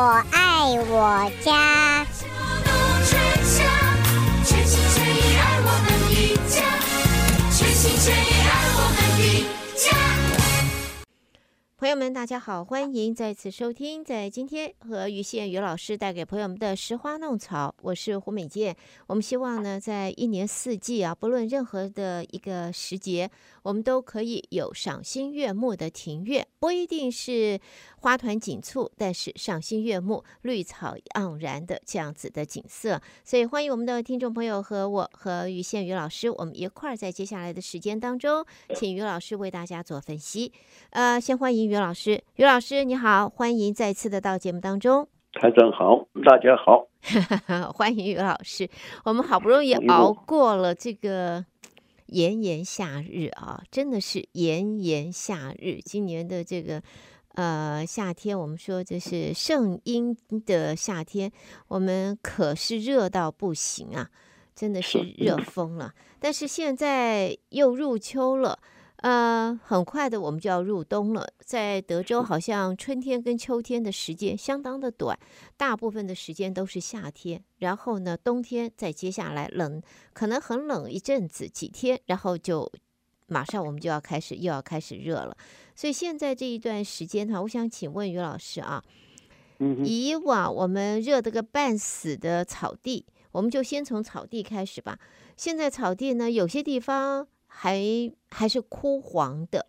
我爱我家。朋友们，大家好，欢迎再次收听，在今天和于宪宇老师带给朋友们的《拾花弄草》，我是胡美健。我们希望呢，在一年四季啊，不论任何的一个时节，我们都可以有赏心悦目的庭院，不一定是花团锦簇，但是赏心悦目、绿草盎然的这样子的景色。所以，欢迎我们的听众朋友和我和于宪宇老师，我们一块儿在接下来的时间当中，请于老师为大家做分析。呃，先欢迎。于老师，于老师你好，欢迎再次的到节目当中。台长好，大家好，欢迎于老师。我们好不容易熬过了这个炎炎夏日啊，真的是炎炎夏日。今年的这个呃夏天，我们说这是圣婴的夏天，我们可是热到不行啊，真的是热疯了。但是现在又入秋了。呃，很快的，我们就要入冬了。在德州，好像春天跟秋天的时间相当的短，大部分的时间都是夏天。然后呢，冬天再接下来冷，可能很冷一阵子几天，然后就马上我们就要开始又要开始热了。所以现在这一段时间哈，我想请问于老师啊，以往我们热的个半死的草地，我们就先从草地开始吧。现在草地呢，有些地方。还还是枯黄的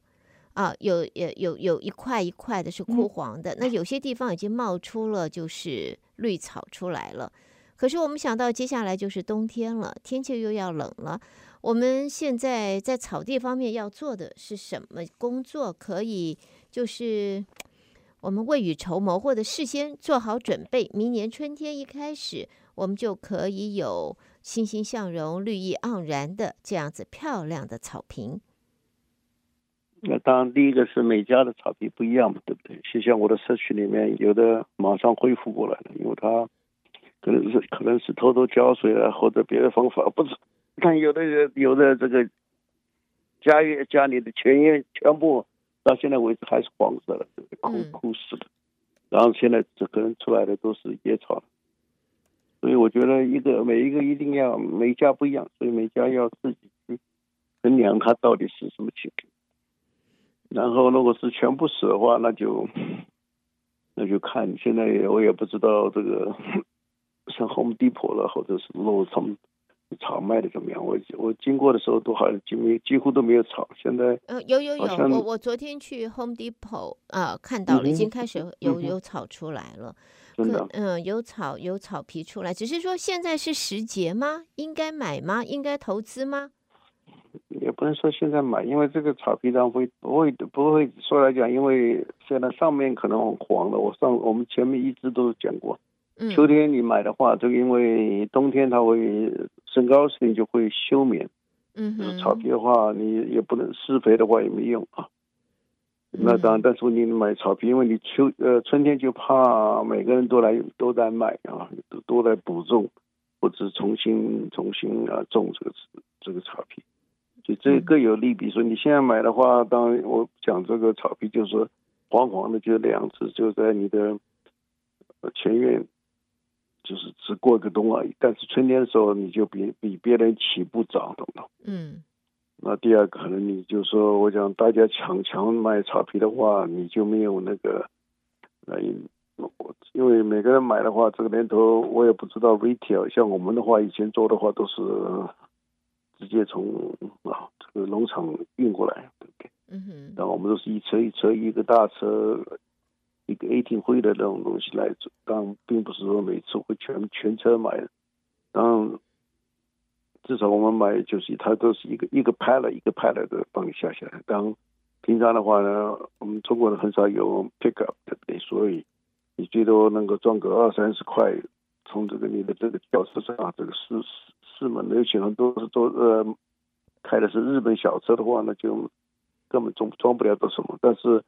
啊，有有有有一块一块的是枯黄的，那有些地方已经冒出了就是绿草出来了。可是我们想到接下来就是冬天了，天气又要冷了，我们现在在草地方面要做的是什么工作？可以就是我们未雨绸缪，或者事先做好准备，明年春天一开始，我们就可以有。欣欣向荣、绿意盎然的这样子漂亮的草坪。那当然，第一个是每家的草坪不一样嘛，对不对？就像我的社区里面，有的马上恢复过来了，因为它可能是可能是偷偷浇水啊，或者别的方法，不是。但有的人有的这个家园家里的全院全部到现在为止还是黄色的，枯枯死的。然后现在这可能出来的都是野草。所以我觉得一个每一个一定要每家不一样，所以每家要自己去衡量它到底是什么情况。然后如果是全部死的话，那就 那就看现在我也不知道这个 像 Home Depot 了，或者是 Lowe's 他们草卖的怎么样。我我经过的时候都好像几乎几乎都没有草。现在呃有有有，我我昨天去 Home Depot 啊、呃、看到了，已经开始有有草出来了。嗯，有草有草皮出来，只是说现在是时节吗？应该买吗？应该投资吗？也不能说现在买，因为这个草皮上会不会不会说来讲，因为现在上面可能很黄了。我上我们前面一直都讲过，秋天你买的话，这个因为冬天它会升高时你就会休眠。嗯，草皮的话，你也不能施肥的话也没用啊。那当然，但是你买草皮，因为你秋呃春天就怕每个人都来都在卖啊，都都来补种，或者重新重新啊种这个这个草皮，所以这各有利弊。所以你现在买的话，当然我讲这个草皮就是黄黄的，就这样子，就在你的前院，就是只过个冬而已。但是春天的时候，你就比比别人起步早，懂吗？嗯。那第二个可能你就说，我讲大家抢抢买草皮的话，你就没有那个，那因为每个人买的话，这个年头我也不知道 retail，像我们的话，以前做的话都是直接从啊这个农场运过来，对不对？嗯哼。但我们都是一车一车，一个大车，一个 eighteen 灰的那种东西来做，但并不是说每次会全全车买的，当然。至少我们买就是它都是一个一个拍了一个拍了的帮你下下来。当平常的话呢，我们中国人很少有 pick up 的，所以你最多能够赚个二三十块，从这个你的这个轿车上，这个四四四门的，有些人都是都呃开的是日本小车的话，那就根本装装不了多什么，但是。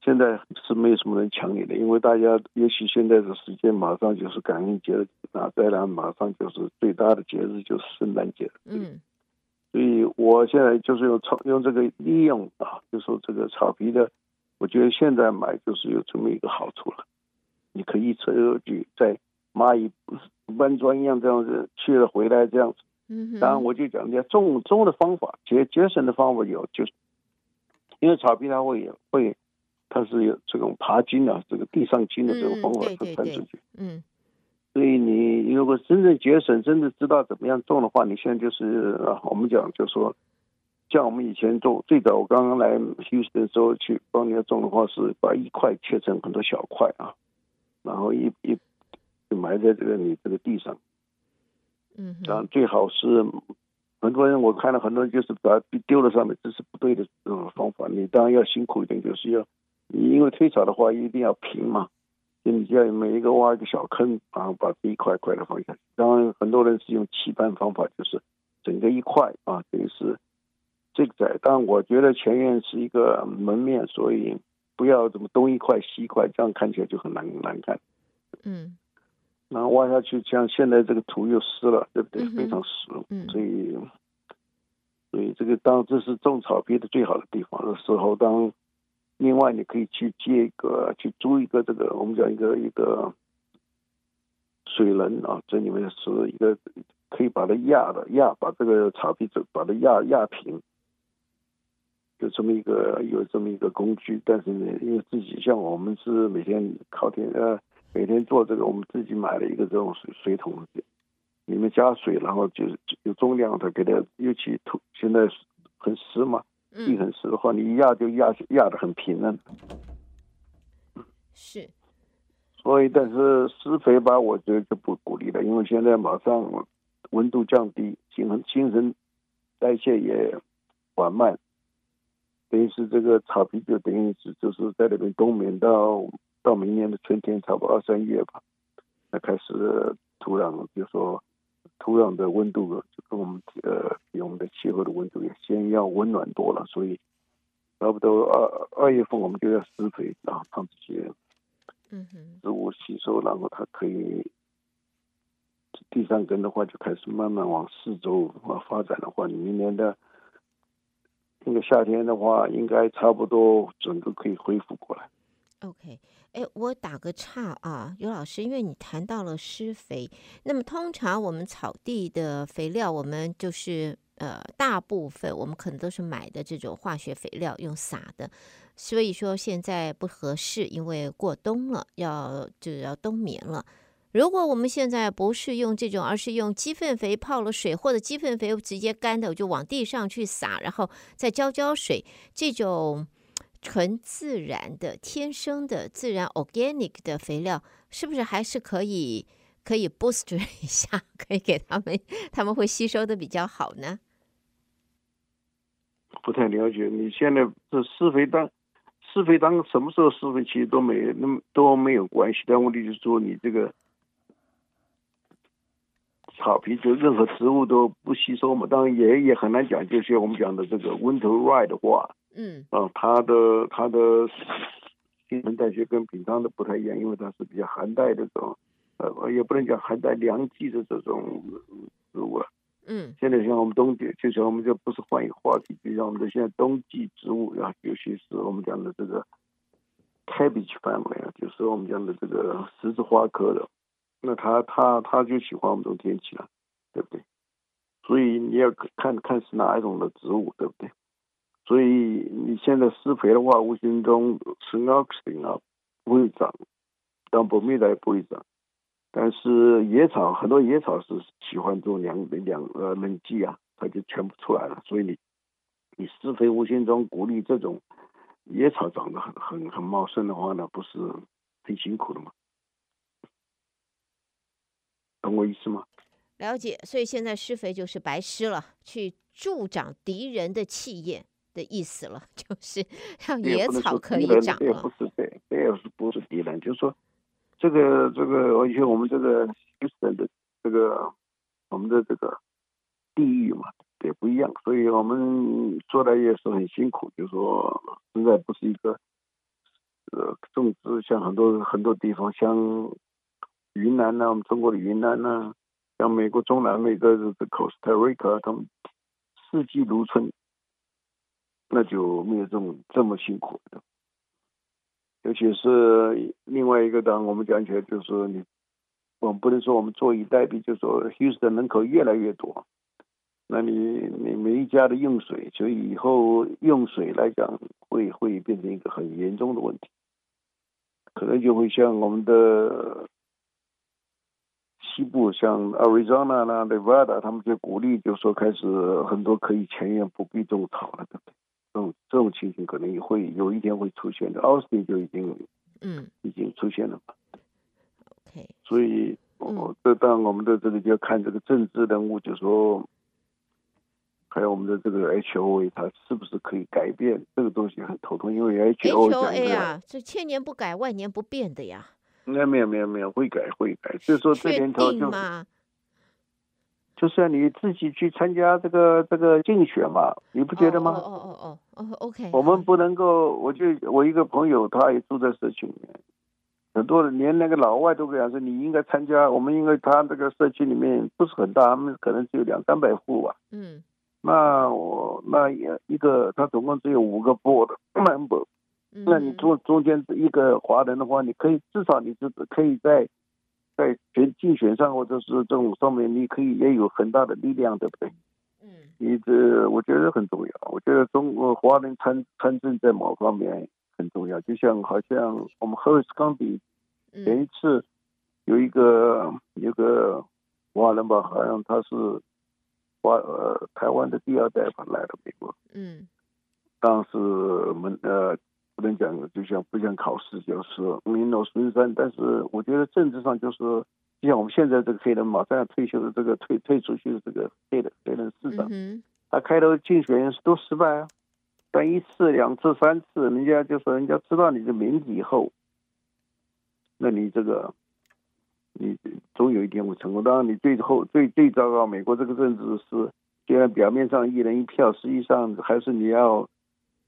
现在是没有什么人抢你的，因为大家也许现在的时间马上就是感恩节了，那再然马上就是最大的节日就是圣诞节了。嗯，所以我现在就是用草用这个利用啊，就说这个草皮的，我觉得现在买就是有这么一个好处了。你可以车去在蚂蚁搬砖一样这样子去了回来这样子。嗯，当然我就讲，你要种种的方法，节节省的方法有，就是因为草皮它会会，它是有这种爬筋啊，这个地上筋的这种方法去传出去。嗯，所以你如果真正节省，真的知道怎么样种的话，你现在就是我们讲，就是说，像我们以前种，最早我刚刚来休息的时候去帮人家种的话，是把一块切成很多小块啊，然后一一就埋在这个你这个地上。嗯，然后最好是很多人，我看了很多人就是把它丢了上面，这是不对的这种方法。你当然要辛苦一点，就是要你因为推草的话一定要平嘛，就你就要每一个挖一个小坑，然后把这一块块的放下去。当然很多人是用起板方法，就是整个一块啊，等于是这个在。但我觉得前院是一个门面，所以不要怎么东一块西一块，这样看起来就很难难看。嗯。然后挖下去，像现在这个土又湿了，对不对？非常湿，嗯，所以，所以这个当这是种草皮的最好的地方的时候，当另外你可以去借一个，去租一个这个我们讲一个一个水轮啊，这里面是一个可以把它压的压，把这个草皮子把它压压平，有这么一个有这么一个工具，但是呢，因为自己像我们是每天靠天呃。每天做这个，我们自己买了一个这种水水桶，里面加水，然后就是有重量的给它，尤其土现在很湿嘛，地很湿的话，你一压就压压的很平了。是。所以，但是施肥吧，我觉得就不鼓励了，因为现在马上温度降低，新陈新陈代谢也缓慢，等于是这个草皮就等于是就是在那边冬眠到。到明年的春天，差不多二三月吧，那开始土壤，就说土壤的温度就跟我们呃比我们的气候的温度也先要温暖多了，所以差不多二二月份我们就要施肥，然后让这些嗯哼植物吸收，然后它可以地上根的话就开始慢慢往四周啊发展的话，你明年的那个夏天的话，应该差不多整个可以恢复过来。OK。哎，我打个岔啊，尤老师，因为你谈到了施肥，那么通常我们草地的肥料，我们就是呃大部分我们可能都是买的这种化学肥料用撒的，所以说现在不合适，因为过冬了，要就要冬眠了。如果我们现在不是用这种，而是用鸡粪肥泡了水，或者鸡粪肥直接干的，我就往地上去撒，然后再浇浇水，这种。纯自然的、天生的、自然 organic 的肥料，是不是还是可以可以 boost 一下，可以给他们，他们会吸收的比较好呢？不太了解，你现在这施肥当施肥当什么时候施肥，其实都没那么都没有关系。但问题就是说，你这个草皮就任何植物都不吸收嘛，当然也也很难讲，就像我们讲的这个 winter rye 的话。嗯，啊，它的它的新陈代谢跟平常的不太一样，因为它是比较寒带的这种，呃，也不能讲寒带凉季的这种植物了。嗯，现在像我们冬季，就像我们就不是换一个话题，就像我们的现在冬季植物啊，尤其是我们讲的这个 cabbage family 啊，就是我们讲的这个十字花科的，那它它它就喜欢我们这种天气了，对不对？所以你要看看是哪一种的植物，对不对？所以你现在施肥的话，无形中是 oxygen 啊不会长，但不灭的也不会长。但是野草很多野草是喜欢这种凉凉呃冷季啊，它就全部出来了。所以你你施肥无形中鼓励这种野草长得很很很茂盛的话呢，不是很辛苦的吗？懂我意思吗？了解。所以现在施肥就是白施了，去助长敌人的气焰。的意思了，就是让野草可以长了。也不是对，这也是不是敌人，就是说，这个这个，而且我们这个休斯顿的这个我们的这个地域嘛，也不一样，所以我们做的也是很辛苦。就是说，实在不是一个呃种植，像很多很多地方，像云南呢、我们中国的云南呐、啊，像美国中南美的这个 Costa Rica，他们四季如春。那就没有这么这么辛苦的。尤其是另外一个，当我们讲起来就是你，我们不能说我们坐以待毙，就是说 Houston 人口越来越多，那你你每一家的用水，所以以后用水来讲会会变成一个很严重的问题，可能就会像我们的西部，像 Arizona 啦、Nevada，他们就鼓励，就说开始很多可以前沿不必种草了，对不对？这种这种情形可能也会有一天会出现的。奥斯汀就已经，嗯，已经出现了嘛。OK，所以，哦，这当然我们的这个就要看这个政治人物，就是说，还有我们的这个 HOA，它是不是可以改变这个东西很头痛，因为 HOA 啊，这千年不改，万年不变的呀。那没有没有没有，会改会改，就是说这年头就。就是要你自己去参加这个这个竞选嘛，你不觉得吗？哦哦哦哦哦，OK。我们不能够，我就我一个朋友，他也住在社区里面，很多人连那个老外都这样说，你应该参加。我们因为他这个社区里面不是很大，他们可能只有两三百户吧。嗯。那我那也一个他总共只有五个 board member，那你中中间一个华人的话，你可以至少你是可以在。在选竞选上或者是这种上面，你可以也有很大的力量，对不对？嗯，你这我觉得很重要。我觉得中国华人参参政在某方面很重要。就像好像我们荷斯康比前一次有一个有个华人吧，好像他是华呃台湾的第二代吧，来了美国。嗯，当时我们呃。不能讲，就像不像考试，就是名落孙山。但是我觉得政治上就是，就像我们现在这个黑人马上要退休的这个退退出去的这个黑人黑人市长，他开头竞选都失败啊，但一次两次三次，人家就说人家知道你的名字以后，那你这个你总有一天会成功。当然，你最后最最糟糕，美国这个政治是虽然表面上一人一票，实际上还是你要。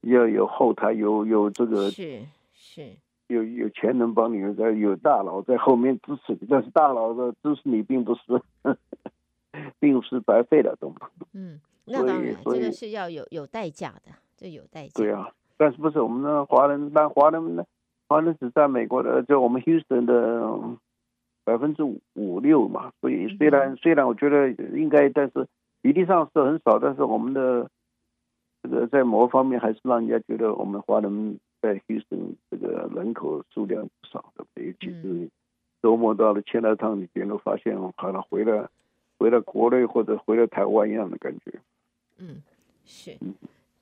要有后台，有有这个是是，有有钱人帮你，在有大佬在后面支持你，但是大佬的支持你并不是，并不是白费的，懂吗？嗯，那当然，这个是要有有代价的，这有代价。对啊，但是不是我们的华人？但华人呢？华人只占美国的，就我们 Houston 的百分之五五六嘛。所以虽然、嗯、虽然我觉得应该，但是比例上是很少，但是我们的。这个在某方面还是让人家觉得我们华人在 Houston 这个人口数量不少？尤其是周末到了前两趟，你别人都发现好像回了回了国内或者回了台湾一样的感觉。嗯，是，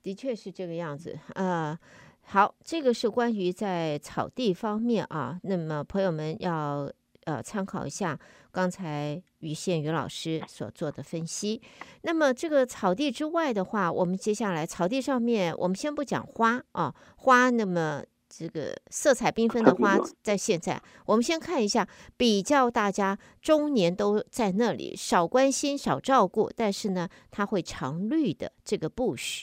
的确是这个样子啊。好，这个是关于在草地方面啊。那么朋友们要。呃，参考一下刚才于宪宇老师所做的分析。那么这个草地之外的话，我们接下来草地上面，我们先不讲花啊，花那么这个色彩缤纷的花，在现在，我们先看一下比较大家中年都在那里少关心、少照顾，但是呢，它会常绿的这个 bush。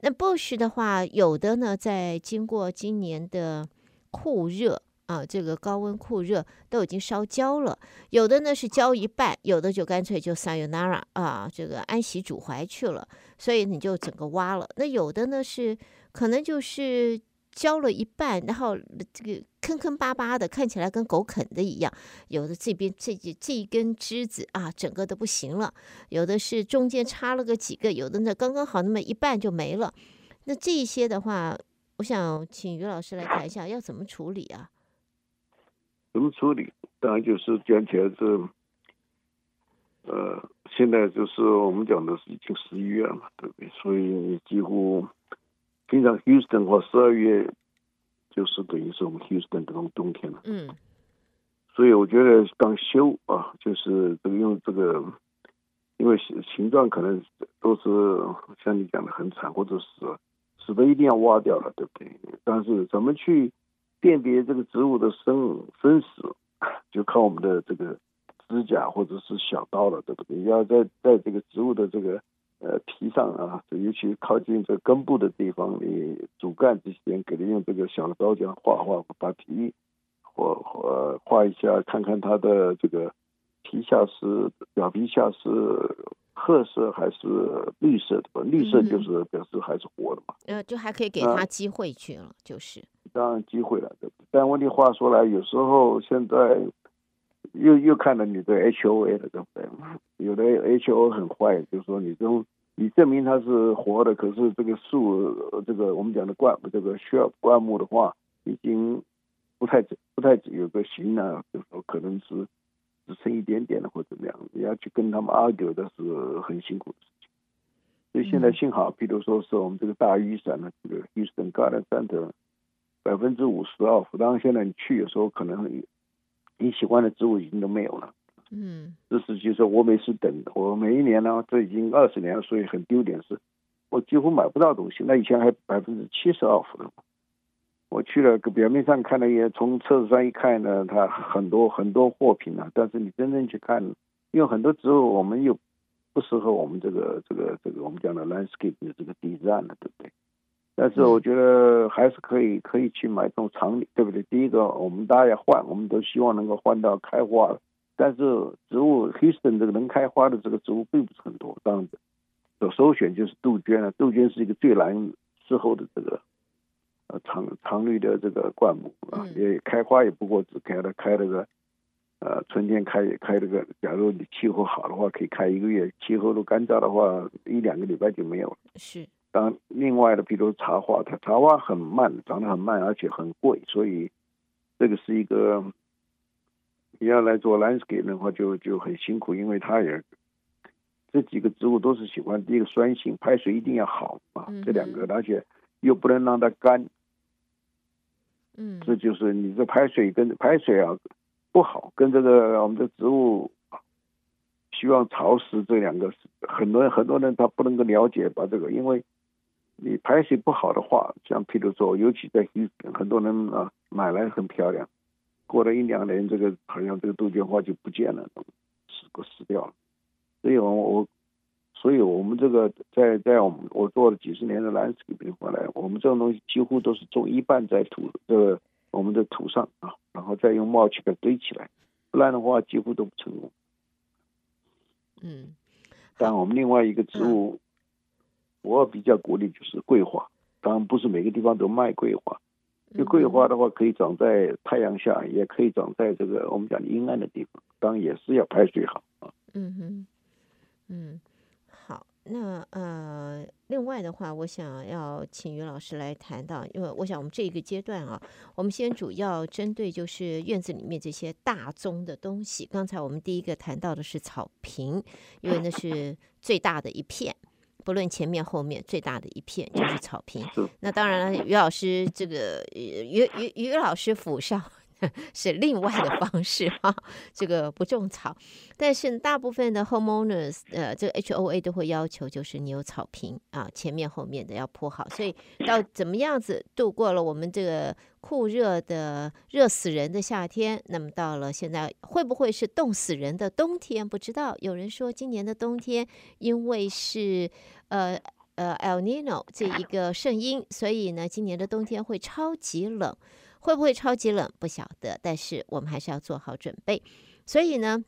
那 bush 的话，有的呢，在经过今年的酷热。啊，这个高温酷热都已经烧焦了，有的呢是焦一半，有的就干脆就 sayonara 啊，这个安息主怀去了，所以你就整个挖了。那有的呢是可能就是焦了一半，然后这个坑坑巴巴的，看起来跟狗啃的一样。有的这边这这一根枝子啊，整个都不行了；有的是中间插了个几个，有的呢刚刚好那么一半就没了。那这些的话，我想请于老师来谈一下，要怎么处理啊？怎么处理？当然就是讲起来是，呃，现在就是我们讲的是已经十一月了嘛，对不对？所以几乎平常 Houston 话十二月就是等于是我们 Houston 这种冬天了。嗯。所以我觉得刚修啊，就是这个用这个，因为形状可能都是像你讲的很惨，或者是死的一定要挖掉了，对不对？但是怎么去？辨别这个植物的生生死，就靠我们的这个指甲或者是小刀了，对不对？要在在这个植物的这个呃皮上啊，尤其靠近这根部的地方，你主干这些给它用这个小刀这样画画，把皮或或画一下，看看它的这个皮下是表皮下是褐色还是绿色的吧？绿色就是表示还是活的嘛。呃，就还可以给他机会去了，就是。当然机会了，对？但问题话说来，有时候现在又又看到你的 HOA 了，对不对？有的 HOA 很坏，就是说你这种你证明它是活的，可是这个树，这个我们讲的灌这个需要灌木的话，已经不太不太有个形了，就是说可能是只剩一点点了或者怎么样，你要去跟他们 argue 的是很辛苦的事情。所以现在幸好，比如说是我们这个大雨伞呢这个 Houston Garden Center。百分之五十 off，当然现在你去有时候可能你喜欢的植物已经都没有了。嗯，这是就是我每次等，我每一年呢，这已经二十年了，所以很丢脸是，我几乎买不到东西。那以前还百分之七十 off 的，我去了，表面上看了一眼，从车子上一看呢，它很多很多货品啊，但是你真正去看，因为很多植物我们又不适合我们这个这个这个我们讲的 landscape 的这个 design 了，对不对？但是我觉得还是可以，可以去买这种常理，对不对？第一个，我们大家要换，我们都希望能够换到开花的。但是植物 Houston 这个能开花的这个植物并不是很多，这样子，首选就是杜鹃了。杜鹃是一个最难伺候的这个呃常常绿的这个灌木啊，也开花也不过只开了开了个呃春天开开这个，假如你气候好的话，可以开一个月；气候都干燥的话，一两个礼拜就没有了。是。当另外的，比如茶花，它茶花很慢，长得很慢，而且很贵，所以这个是一个你要来做 landscape 的话就，就就很辛苦，因为它也这几个植物都是喜欢第一个酸性，排水一定要好啊，这两个，而且又不能让它干，嗯，这就是你这排水跟排水啊不好，跟这个我们的植物希望潮湿这两个，很多人很多人他不能够了解把这个，因为。你排水不好的话，像譬如说，尤其在很多人啊买来很漂亮，过了一两年，这个好像这个杜鹃花就不见了，死过死掉了。所以我我，所以我们这个在在我们我做了几十年的蓝色变化来，我们这种东西几乎都是种一半在土这个我们的土上啊，然后再用 mulch 给堆起来，不然的话几乎都不成功。嗯，但我们另外一个植物。我比较鼓励就是桂花，当然不是每个地方都卖桂花。就桂花的话，可以长在太阳下，也可以长在这个我们讲阴暗的地方，当然也是要排水好啊。嗯哼，嗯，好，那呃，另外的话，我想要请于老师来谈到，因为我想我们这一个阶段啊，我们先主要针对就是院子里面这些大宗的东西。刚才我们第一个谈到的是草坪，因为那是最大的一片。不论前面后面，最大的一片就是草坪。那当然了，于老师这个于于于老师府上 是另外的方式哈，这个不种草。但是大部分的 homeowners 呃，这个 HOA 都会要求，就是你有草坪啊，前面后面的要铺好。所以到怎么样子度过了我们这个酷热的热死人的夏天，那么到了现在会不会是冻死人的冬天？不知道。有人说今年的冬天因为是呃呃 El Nino 这一个圣婴，所以呢今年的冬天会超级冷。会不会超级冷？不晓得。但是我们还是要做好准备。所以呢，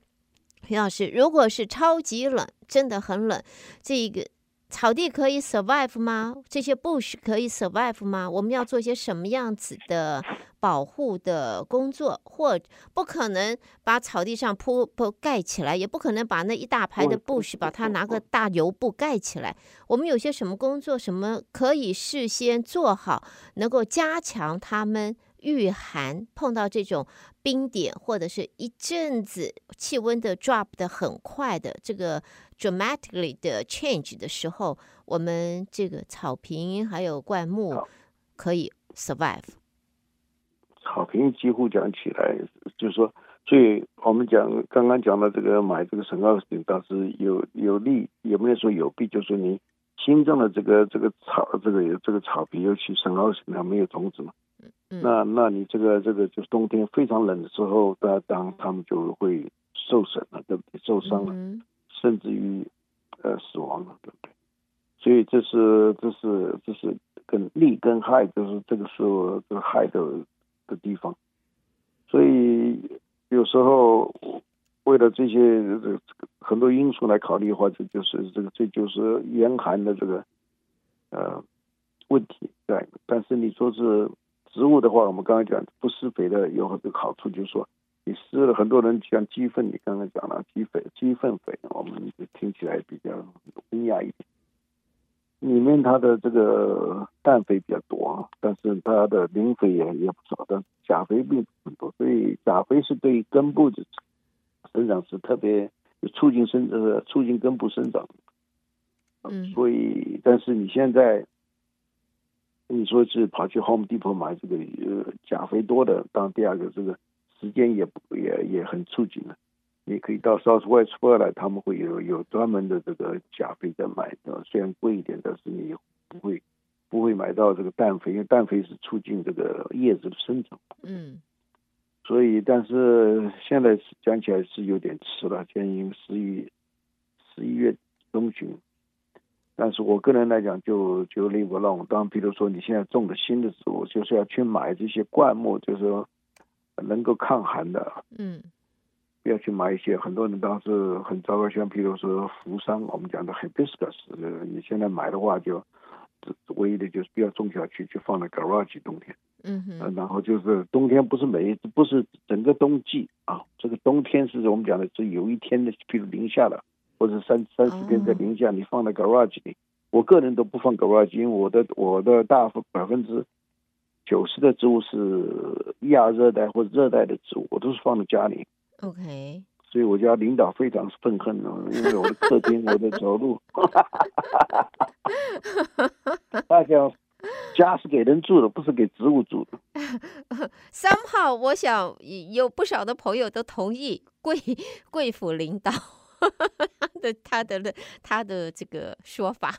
于老师，如果是超级冷，真的很冷，这个。草地可以 survive 吗？这些 bush 可以 survive 吗？我们要做些什么样子的保护的工作？或不可能把草地上铺铺盖起来，也不可能把那一大排的 bush 把它拿个大油布盖起来。我们有些什么工作，什么可以事先做好，能够加强他们御寒，碰到这种冰点或者是一阵子气温的 drop 的很快的这个。dramatically 的 change 的时候，我们这个草坪还有灌木可以 survive。草坪几乎讲起来，就是说，所以我们讲刚刚讲的这个买这个圣奥斯汀，倒是有有利，也不能说有弊，就是说你新种的这个这个草，这个这个草坪，尤其圣奥斯汀它没有种子嘛，嗯、那那你这个这个就是冬天非常冷的时候，那当他们就会受损了，对不对？受伤了。嗯甚至于，呃，死亡了，对不对？所以这是这是这是跟利跟害，就是这个是这个害的的地方。所以有时候为了这些这个很多因素来考虑的话，这就是这个这就是严寒的这个呃问题。对，但是你说是植物的话，我们刚刚讲不施肥的有很多好处，就是说你施了很多人像鸡粪，你刚刚讲了鸡肥、鸡粪肥，我们听起来比较文雅一点。里面它的这个氮肥比较多，但是它的磷肥也也不少，但钾肥并不很多，所以钾肥是对根部的生长是特别促进生呃促进根部生长。嗯，所以但是你现在你说是跑去 Home Depot 买这个呃钾肥多的，当第二个这个时间也不也也很促进了。你可以到 Southwest 出来，他们会有有专门的这个钾肥在买的，虽然贵一点，但是你不会不会买到这个氮肥，因为氮肥是促进这个叶子的生长。嗯，所以但是现在讲起来是有点迟了，建议十一十一月中旬。但是我个人来讲就，就就令我让我当，比如说你现在种的新的植物，就是要去买这些灌木，就是说能够抗寒的。嗯。不要去买一些，很多人当时很糟糕，像比如说扶桑，我们讲的 hibiscus，你现在买的话就，唯一的就是不要种下去，就放在 garage 冬天。嗯哼。然后就是冬天不是每一不是整个冬季啊，这个冬天是我们讲的是有一天的，比如零下了，或者三三十天在零下，你放在 garage 里。我个人都不放 garage，因为我的我的大百分之九十的植物是亚热带或者热带的植物，我都是放在家里。OK，所以我家领导非常愤恨哦，因为我的客厅，我的走路，大家家是给人住的，不是给植物住的。三号，我想有不少的朋友都同意贵贵府领导 的他的他的他的这个说法。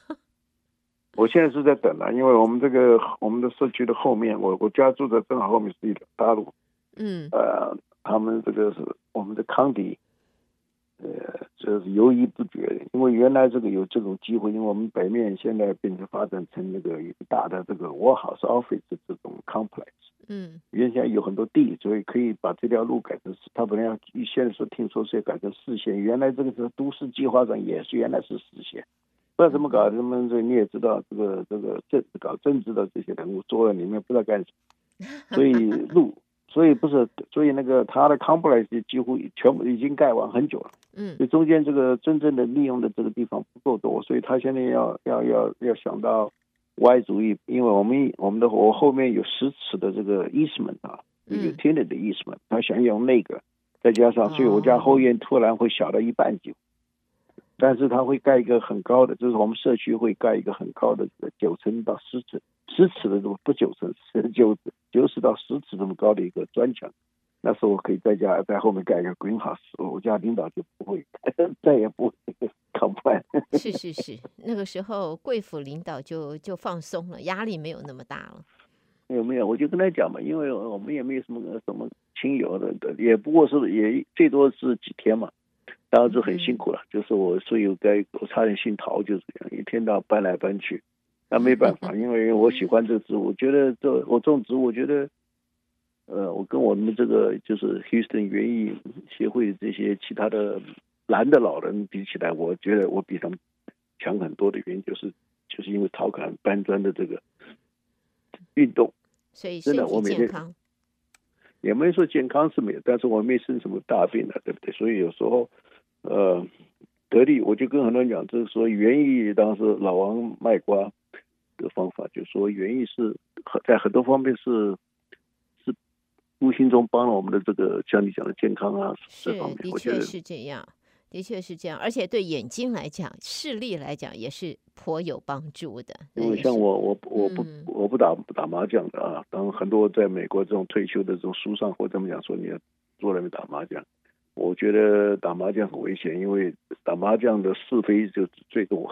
我现在是在等啊，因为我们这个我们的社区的后面，我我家住在正好后面是一条大路，嗯，呃。他们这个是我们的康迪，呃，这是犹豫不决的，因为原来这个有这种机会，因为我们北面现在变成发展成那个一个大的这个 warehouse office 这种 complex，嗯，原先有很多地，所以可以把这条路改成，他本来要现在说听说是要改成四线，原来这个是都市计划上也是原来是四线，不知道怎么搞，他们这你也知道，这个这个政搞政治的这些人物坐在里面不知道干什么，所以路。所以不是，所以那个他的 complex 几乎全部已经盖完很久了。嗯，就中间这个真正的利用的这个地方不够多，所以他现在要要要要想到 Y 主义，因为我们我们的我后面有十尺的这个 easement 啊，有 utility 的 easement，他想用那个，再加上，所以我家后院突然会小了一半就，但是他会盖一个很高的，就是我们社区会盖一个很高的这个九层到十尺。十尺的这么不九层，十九九十到十尺这么高的一个砖墙，那时候我可以在家在后面盖一个 greenhouse，我家领导就不会 再也不会搞不完。是是是，那个时候贵府领导就就放松了，压力没有那么大了。有没有？我就跟他讲嘛，因为我们也没有什么什么亲友的，也不过是也最多是几天嘛，当时很辛苦了。嗯、就是我室友该我差点姓陶，就是这样，一天到晚搬来搬去。那没办法，因为我喜欢这个植物，我觉得这我种植物，我觉得，呃，我跟我们这个就是 Houston 园艺协会这些其他的男的老人比起来，我觉得我比他们强很多的原因就是，就是因为陶侃搬砖的这个运动，所以真的我每天，也没说健康是没有，但是我没生什么大病的，对不对？所以有时候，呃，得力，我就跟很多人讲，就是说园艺当时老王卖瓜。的方法就是说，园艺是很在很多方面是是无形中帮了我们的这个像你讲的健康啊这方面，的确是这样，的确是这样，而且对眼睛来讲，视力来讲也是颇有帮助的。因为像我，我我不我不打不打麻将的啊，当很多在美国这种退休的这种书上或这么讲说，你要坐那边打麻将。我觉得打麻将很危险，因为打麻将的是非就最多。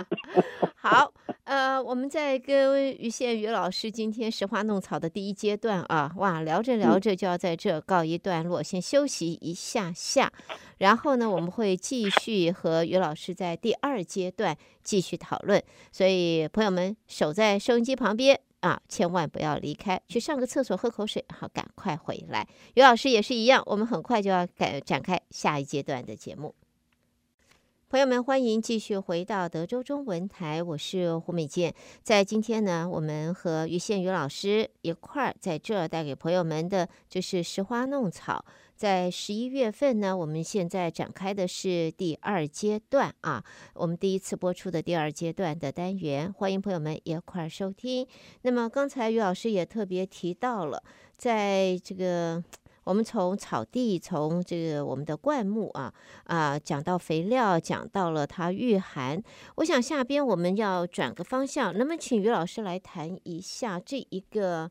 好，呃，我们在跟于宪于老师今天拾花弄草的第一阶段啊，哇，聊着聊着就要在这告一段落，先休息一下下，然后呢，我们会继续和于老师在第二阶段继续讨论，所以朋友们守在收音机旁边。啊，千万不要离开，去上个厕所，喝口水，好，赶快回来。于老师也是一样，我们很快就要改展开下一阶段的节目。朋友们，欢迎继续回到德州中文台，我是胡美健。在今天呢，我们和于宪宇老师一块儿在这儿带给朋友们的就是拾花弄草。在十一月份呢，我们现在展开的是第二阶段啊，我们第一次播出的第二阶段的单元，欢迎朋友们一块儿收听。那么刚才于老师也特别提到了，在这个。我们从草地，从这个我们的灌木啊啊讲到肥料，讲到了它御寒。我想下边我们要转个方向，能不能请于老师来谈一下这一个？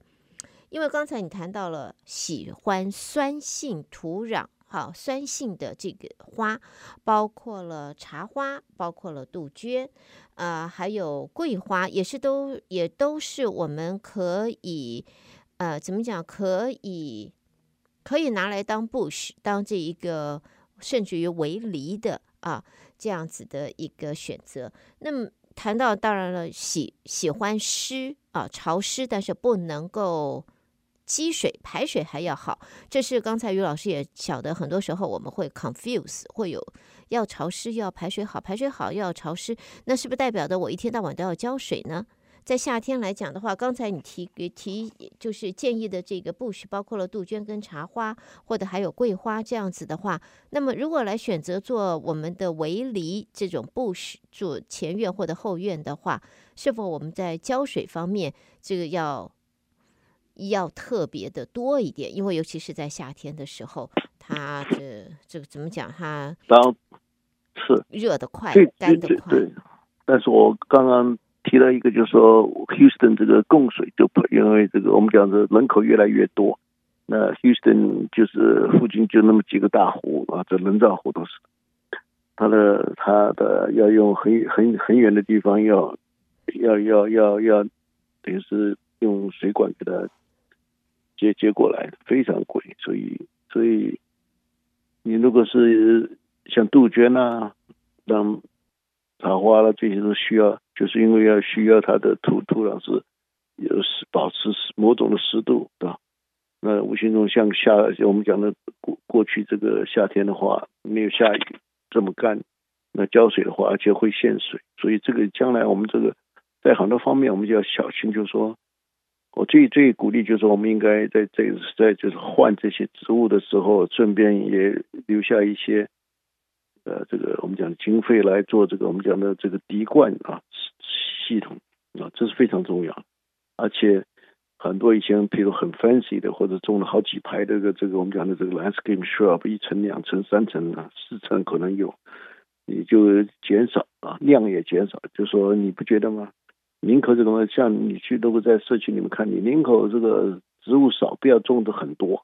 因为刚才你谈到了喜欢酸性土壤，好酸性的这个花，包括了茶花，包括了杜鹃，啊，还有桂花，也是都也都是我们可以呃怎么讲可以。可以拿来当 bush，当这一个甚至于围篱的啊，这样子的一个选择。那么谈到当然了，喜喜欢湿啊潮湿，但是不能够积水排水还要好。这是刚才于老师也晓得，很多时候我们会 confuse，会有要潮湿要排水好，排水好又要潮湿，那是不是代表的我一天到晚都要浇水呢？在夏天来讲的话，刚才你提提就是建议的这个 bush，包括了杜鹃跟茶花，或者还有桂花这样子的话，那么如果来选择做我们的围篱这种 bush，做前院或者后院的话，是否我们在浇水方面这个要要特别的多一点？因为尤其是在夏天的时候，它的这个怎么讲？它是热的快，干的快。对，但是我刚刚。提到一个，就是说，Houston 这个供水就，因为这个我们讲的人口越来越多，那 Houston 就是附近就那么几个大湖啊，这人造湖都是，它的它的要用很很很远的地方要要要要要，等于是用水管给它接接过来，非常贵，所以所以你如果是像杜鹃啊，让茶花了，这些都需要，就是因为要需要它的土土壤是有湿，保持某种的湿度，对吧？那无形中像夏我们讲的过过去这个夏天的话，没有下雨这么干，那浇水的话，而且会限水，所以这个将来我们这个在很多方面我们就要小心，就是说，我最最鼓励就是，我们应该在这个在就是换这些植物的时候，顺便也留下一些。呃，这个我们讲经费来做这个我们讲的这个滴灌啊系统啊，这是非常重要。而且很多以前比如很 fancy 的，或者种了好几排这个这个我们讲的这个 landscape shrub，一层、两层、三层啊，四层可能有，你就减少啊，量也减少。就说你不觉得吗？宁可这东西像你去都会在社区里面看，你宁可这个植物少，不要种的很多。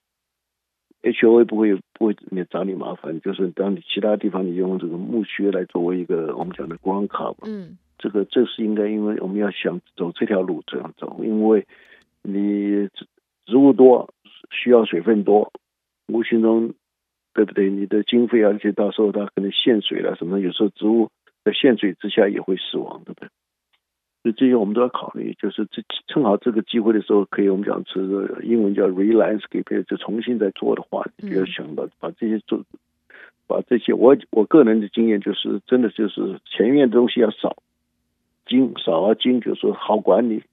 HOA 不会不会你找你麻烦，就是当你其他地方你用这个木靴来作为一个我们讲的 ground cover，嗯，这个这是应该，因为我们要想走这条路这样走，因为你植植物多需要水分多，无形中对不对？你的经费而且到时候它可能限水了什么，有时候植物在限水之下也会死亡，对不对？所以这些我们都要考虑，就是这趁好这个机会的时候，可以我们讲是英文叫 re-landscape，就重新再做的话，你就要想到把这些做，把这些我我个人的经验就是，真的就是前面的东西要少，精少而精，就是说好管理，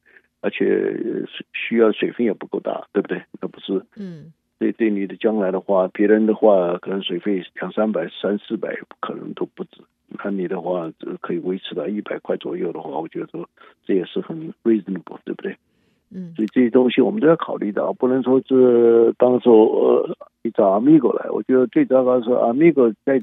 而且需要水分也不够大，对不对？那不是，嗯，对对你的将来的话，别人的话可能水费两三百、三四百，可能都不止。那你的话，这可以维持到一百块左右的话，我觉得说这也是很 reasonable，对不对？嗯，所以这些东西我们都要考虑到，不能说是当时呃你找 Amigo 来，我觉得最糟糕的是 Amigo 在，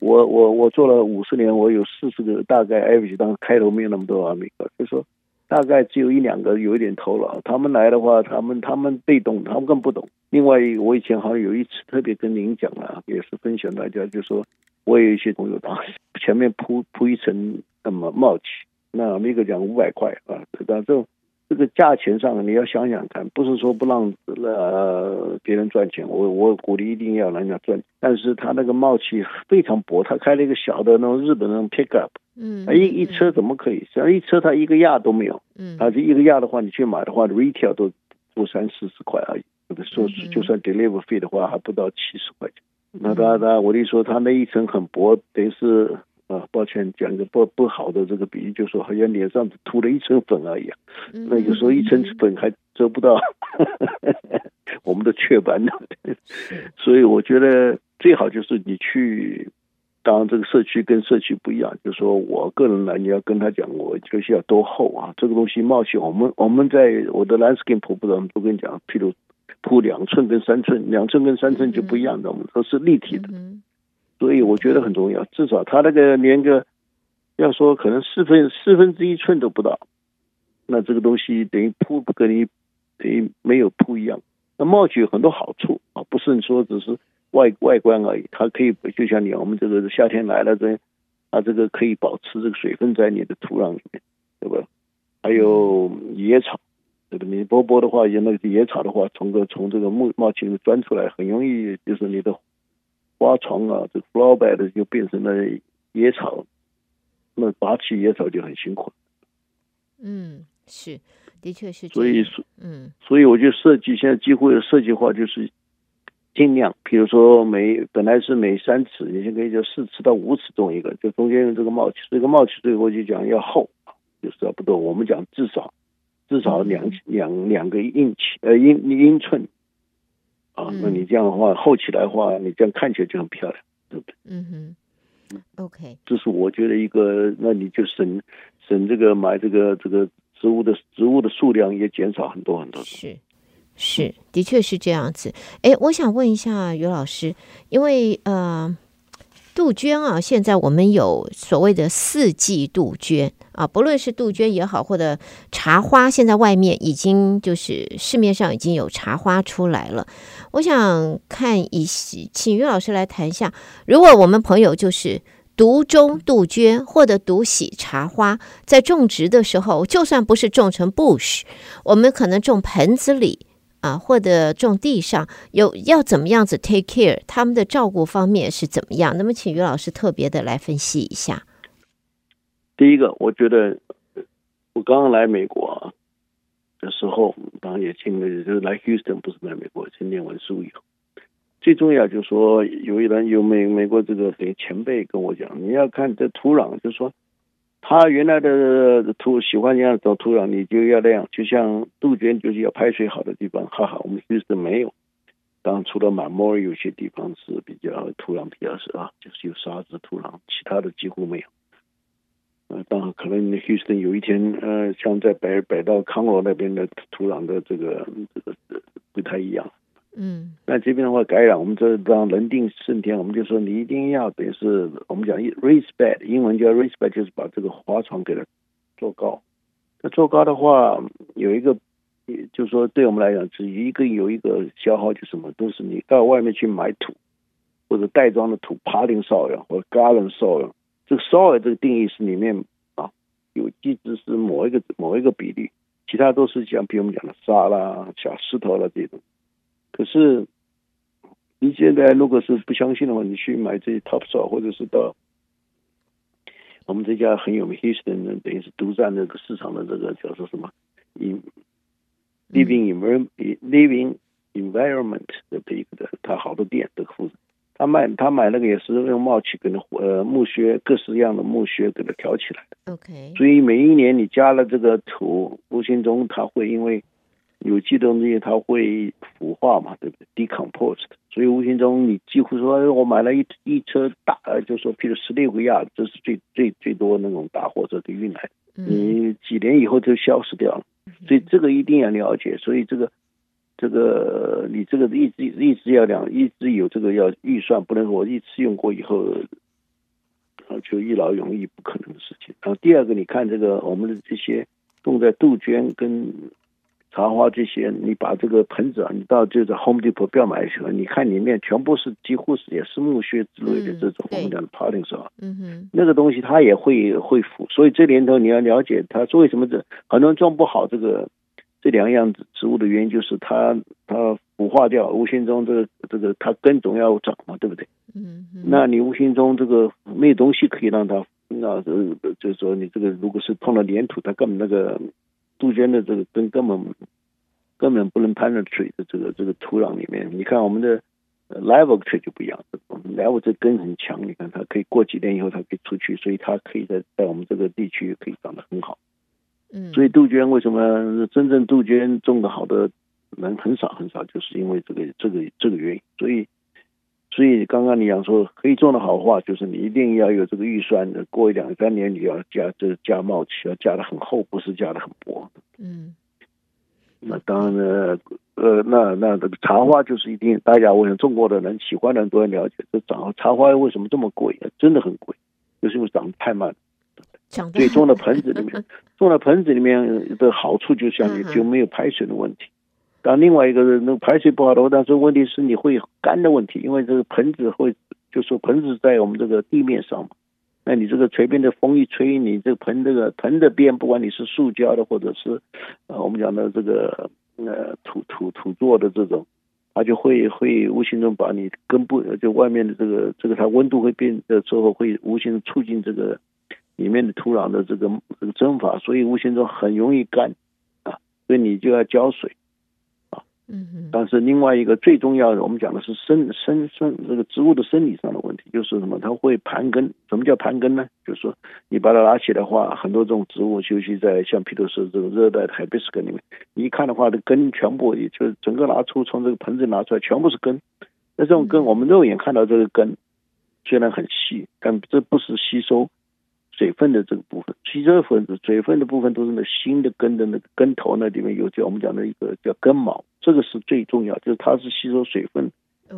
我我我做了五十年，我有四十个大概 average，当开头没有那么多 Amigo，就是说大概只有一两个有一点头脑，他们来的话，他们他们被动，他们更不懂。另外，我以前好像有一次特别跟您讲了，也是分享大家，就是说。我有一些朋友当 前面铺铺一层那么帽子，那每个讲五百块啊，但这这个价钱上你要想想看，不是说不让呃别人赚钱，我我鼓励一定要让人家赚，但是他那个冒起非常薄，他开了一个小的那种日本那种 pickup，嗯，一一车怎么可以？像一车他一个亚都没有，嗯，啊这一个亚的话你去买的话，retail 都都三四十块而已，有的说是就算 deliver 费的话还不到七十块钱。那他他，我跟你说，他那一层很薄，等于是啊，抱歉，讲个不不好的这个比喻，就说好像脸上涂了一层粉而已啊。那有时候一层粉还遮不到 我们的雀斑呢。所以我觉得最好就是你去，当然这个社区跟社区不一样，就是说我个人来，你要跟他讲，我就是要多厚啊，这个东西冒险，我们我们在我的 landscape 跟你讲，譬如铺两寸跟三寸，两寸跟三寸就不一样的，我们都是立体的。所以我觉得很重要，至少它那个连个，要说可能四分四分之一寸都不到，那这个东西等于铺不跟你等于没有铺一样。那帽子有很多好处啊，不是说只是外外观而已，它可以就像你我们这个夏天来了这，它这个可以保持这个水分在你的土壤里面，对吧？还有野草，这个你播播的话，也那个野草的话，从个从这个木帽子里钻出来，很容易就是你的。花床啊，这个 flower bed 就变成了野草，那拔起野草就很辛苦。嗯，是，的确是。所以说，嗯，所以我就设计现在几乎的设计化就是尽量，比如说每本来是每三尺，你现在可以就四尺到五尺种一个，就中间用这个帽子，这个帽子对我就讲要厚，就是要不多。我们讲至少至少两两两个英尺呃英英寸。啊，那你这样的话厚起来的话，你这样看起来就很漂亮，对不对？嗯哼，OK，这是我觉得一个，那你就省省这个买这个这个植物的植物的数量也减少很多很多。是是，的确是这样子。哎，我想问一下于老师，因为呃。杜鹃啊，现在我们有所谓的四季杜鹃啊，不论是杜鹃也好，或者茶花，现在外面已经就是市面上已经有茶花出来了。我想看一些，请于老师来谈一下，如果我们朋友就是独中杜鹃或者独喜茶花，在种植的时候，就算不是种成 bush，我们可能种盆子里。啊，或者种地上有要怎么样子 take care，他们的照顾方面是怎么样？那么，请于老师特别的来分析一下。第一个，我觉得我刚刚来美国的时候，当然也经历，就是来 Houston，不是来美国，先念完书以后，最重要就是说，有一人有美美国这个谁前辈跟我讲，你要看这土壤，就是说。他原来的土喜欢这样走土壤，你就要那样。就像杜鹃就是要排水好的地方，哈哈，我们 Houston 没有。当然除了 Marmori 有些地方是比较土壤比较少啊，就是有沙子土壤，其他的几乎没有。呃，当然可能 Houston 有一天，呃，像在北北到康罗那边的土壤的这个这个不太一样。嗯，那这边的话，改染，我们这当人定胜天，我们就说你一定要等于是我们讲 raised bed，英文叫 raised bed，就是把这个花床给它做高。那做高的话，有一个，就是说对我们来讲，只一个有一个消耗，就什么都是你到外面去买土，或者袋装的土，potting soil 或者 garden soil。这个 soil 这个定义是里面啊，有机质是某一个某一个比例，其他都是像比如我们讲的沙啦、小石头啦这种。可是，你现在如果是不相信的话，你去买这些 topsoil，或者是到我们这家很有名 Houston 的，等于是独占这个市场的这个叫做什么，living environment living environment 的一个的，他好多店都负责。他卖他买那个也是用帽器跟呃木屑各式各样的木屑给它挑起来的。OK，所以每一年你加了这个土，无形中它会因为。有机的东西它会腐化嘛，对不对？decomposed，所以无形中你几乎说，我买了一一车大，呃，就说譬如十六个亚，这是最最最多那种大货车给运来，你几年以后就消失掉了，所以这个一定要了解。所以这个这个你这个一直一直要两一直有这个要预算，不能说我一次用过以后，就一劳永逸，不可能的事情。然后第二个，你看这个我们的这些种在杜鹃跟。茶花这些，你把这个盆子啊，你到这个 Home Depot 不要买的时候，你看里面全部是几乎是也是木屑之类的这种，我们讲的 potting soil，嗯哼，那个东西它也会会腐，所以这年头你要了解它说为什么这很多人种不好这个这两样植物的原因，就是它它腐化掉，无形中这个这个它根总要长嘛，对不对？嗯哼，那你无形中这个没有东西可以让它，那就是说你这个如果是碰到粘土，它根本那个。杜鹃的这个根根本根本不能 penetrate 的这个这个土壤里面，你看我们的 live tree 就不一样 level 这根很强，你看它可以过几年以后它可以出去，所以它可以在在我们这个地区可以长得很好。嗯，所以杜鹃为什么真正杜鹃种的好的人很少很少，就是因为这个这个这个原因。所以所以刚刚你讲说可以种的好的话，就是你一定要有这个预算的，过一两三年你要加这个加帽期，要加的很厚，不是加的很薄。嗯。那当然呢，呃，那那这个茶花就是一定，大家我想中国的人喜欢的人都要了解，这长茶花为什么这么贵？真的很贵，就是因为长得太慢。长所以种到盆子里面，种到盆子里面的好处就像你就没有排水的问题。但另外一个那个排水不好的话，但是问题是你会干的问题，因为这个盆子会，就说盆子在我们这个地面上嘛。那你这个随便的风一吹，你这个盆这个盆的边，不管你是塑胶的或者是，呃，我们讲的这个呃土土土做的这种，它就会会无形中把你根部就外面的这个这个它温度会变的时候，会无形促进这个里面的土壤的这个这个蒸发，所以无形中很容易干啊，所以你就要浇水。嗯嗯，但是另外一个最重要的，我们讲的是生生生这个植物的生理上的问题，就是什么？它会盘根。什么叫盘根呢？就是说你把它拿起来的话，很多这种植物，尤其在像譬如说这个热带的海贝斯根里面，你一看的话，这根全部也就是整个拿出从这个盆子拿出来，全部是根。那这种根，我们肉眼看到这个根虽然很细，但这不是吸收。水分的这个部分，吸收分子水分的部分都是那新的根的那个根头那里面有叫我们讲的一个叫根毛，这个是最重要，就是它是吸收水分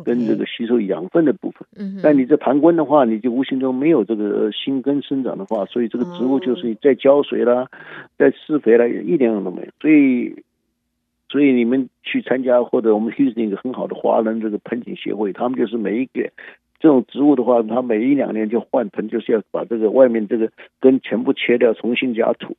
跟这个吸收养分的部分。嗯，但你这盘根的话，你就无形中没有这个新根生长的话，所以这个植物就是你再浇水啦，再施肥啦，一点用都没有。所以，所以你们去参加或者我们去那个很好的华人这个盆景协会，他们就是每一个。这种植物的话，它每一两年就换盆，就是要把这个外面这个根全部切掉，重新加土。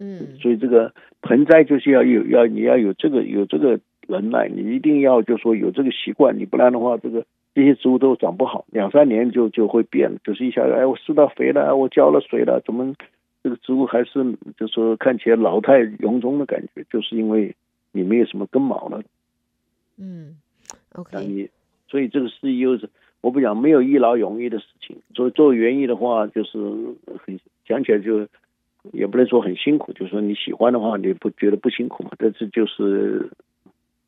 嗯，所以这个盆栽就是要有要你要有这个有这个能耐，你一定要就说有这个习惯，你不然的话，这个这些植物都长不好，两三年就就会变，就是一下哎，我施到肥了，我浇了水了，怎么这个植物还是就说看起来老态龙钟的感觉，就是因为你没有什么根毛了。嗯，OK，那你所以这个是又是。我不讲没有一劳永逸的事情，做做园艺的话，就是很讲起来就也不能说很辛苦，就是说你喜欢的话，你不觉得不辛苦嘛？但是就是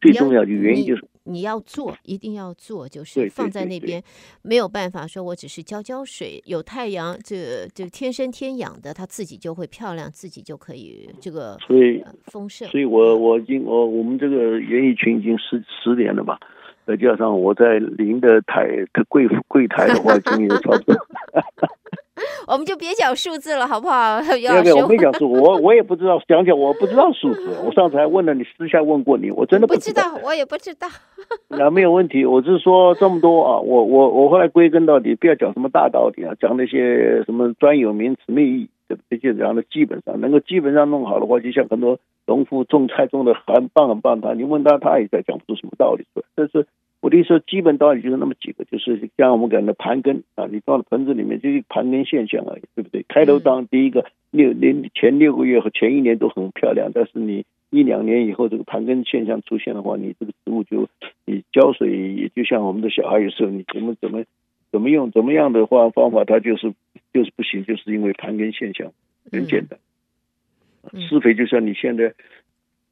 最重要的原因就是你，你要做，一定要做，就是放在那边没有办法说，我只是浇浇水，有太阳，这这天生天养的，它自己就会漂亮，自己就可以这个所以丰盛。所以我我已经我我们这个园艺群已经十十年了吧。再加上我在您的台的柜柜台的话，经营差不多。我们就别讲数字了，好不好？没有没有，我没讲数，我我也不知道，讲讲我不知道数字。我上次还问了你，私下问过你，我真的不知道，不知道我也不知道。那没有问题，我是说这么多啊，我我我后来归根到底，不要讲什么大道理啊，讲那些什么专有名词、秘义，这些这样的，基本上能够基本上弄好的话，就像很多农夫种菜种的很棒很棒，他你问他，他也在讲不出什么道理出来，但是。我的意思说，基本道理就是那么几个，就是像我们讲的盘根啊，你放到盆子里面就是盘根现象而已，对不对？开头当第一个六年前六个月和前一年都很漂亮，但是你一两年以后这个盘根现象出现的话，你这个植物就你浇水也就像我们的小孩有时候你怎么怎么怎么用怎么样的话方法，它就是就是不行，就是因为盘根现象很简单。施肥就像你现在。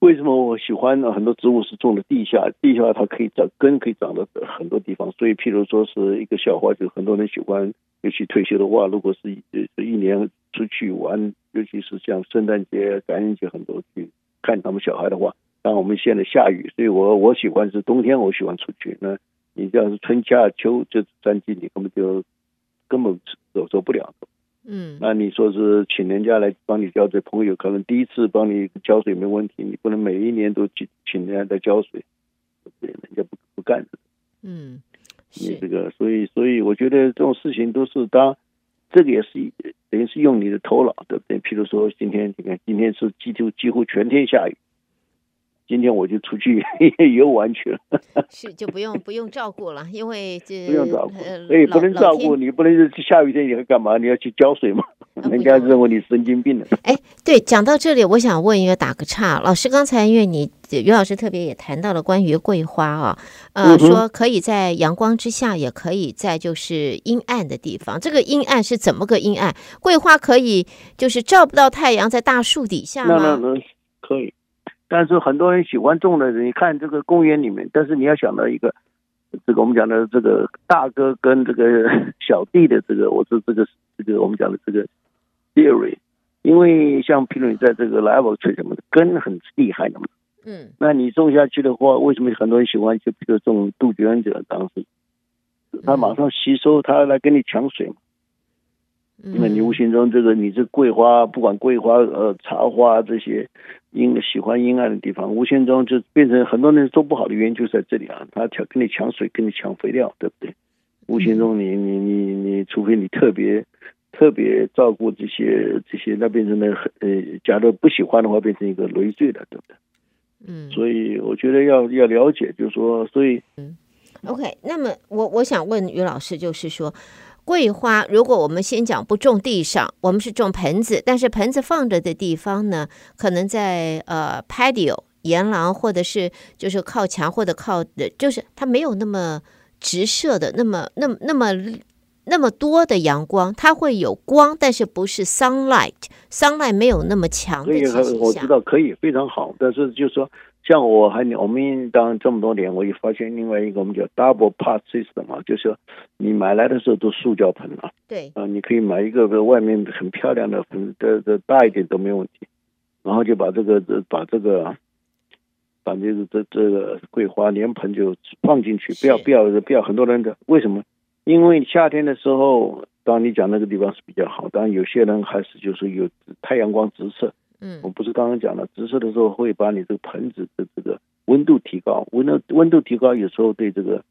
为什么我喜欢呢？很多植物是种的地下，地下它可以长根，可以长到很多地方。所以，譬如说是一个笑话，就很多人喜欢，尤其退休的话，如果是一一年出去玩，尤其是像圣诞节、感恩节，很多去看他们小孩的话。当我们现在下雨，所以我我喜欢是冬天，我喜欢出去。那你这样是春夏秋这三季，你根本就根本走走不了。嗯，那你说是请人家来帮你浇水，朋友可能第一次帮你浇水没问题，你不能每一年都请请人家来浇水，对，人家不不干。嗯，你这个，所以所以我觉得这种事情都是当，这个也是等于是用你的头脑，对不对？譬如说今天你看，今天是几乎几乎全天下雨，今天我就出去 游玩去了，是就不用不用照顾了，因为这不用照顾，哎、呃，不能照顾你，不能下雨天你会干嘛？你要去浇水吗？人家认为你神经病了。哎，对，讲到这里，我想问一个，打个岔，老师刚才因为你于老师特别也谈到了关于桂花啊，呃，嗯、说可以在阳光之下，也可以在就是阴暗的地方。这个阴暗是怎么个阴暗？桂花可以就是照不到太阳，在大树底下吗？那那那可以，但是很多人喜欢种的，你看这个公园里面，但是你要想到一个，这个我们讲的这个大哥跟这个 小弟的这个，我说这个这个我们讲的这个。theory，因为像譬如你在这个 level 吹什么的根很厉害的嘛，嗯，那你种下去的话，为什么很多人喜欢就比如种杜鹃者当时，他马上吸收，他来跟你抢水嘛，因为你无形中这个你这桂花，不管桂花呃茶花这些阴喜欢阴暗的地方，无形中就变成很多人做不好的原因就在这里啊，他抢跟你抢水，跟你抢肥料，对不对？无形中你你你你，除非你特别。特别照顾这些这些，那变成了很呃，假如不喜欢的话，变成一个累赘了，对不对？嗯，所以我觉得要要了解，就是说，所以嗯，OK。那么我我想问于老师，就是说，桂花如果我们先讲不种地上，我们是种盆子，但是盆子放着的地方呢，可能在呃 patio 沿廊，或者是就是靠墙或者靠的，就是它没有那么直射的，那么那么那么。那么多的阳光，它会有光，但是不是 sunlight，sunlight 没有那么强的。可以，我知道可以非常好，但是就是说，像我还我们当这么多年，我也发现另外一个我们叫 double pot system 嘛，就是说你买来的时候都塑胶盆啊，对，啊，你可以买一个外面很漂亮的盆，的的大一点都没问题，然后就把这个把这个把这个这这个桂花莲盆就放进去，不要不要不要很多人的为什么？因为夏天的时候，当你讲那个地方是比较好，当然有些人还是就是有太阳光直射。嗯，我不是刚刚讲了，直射的时候会把你这个盆子的这个温度提高，温度温度提高，有时候对这个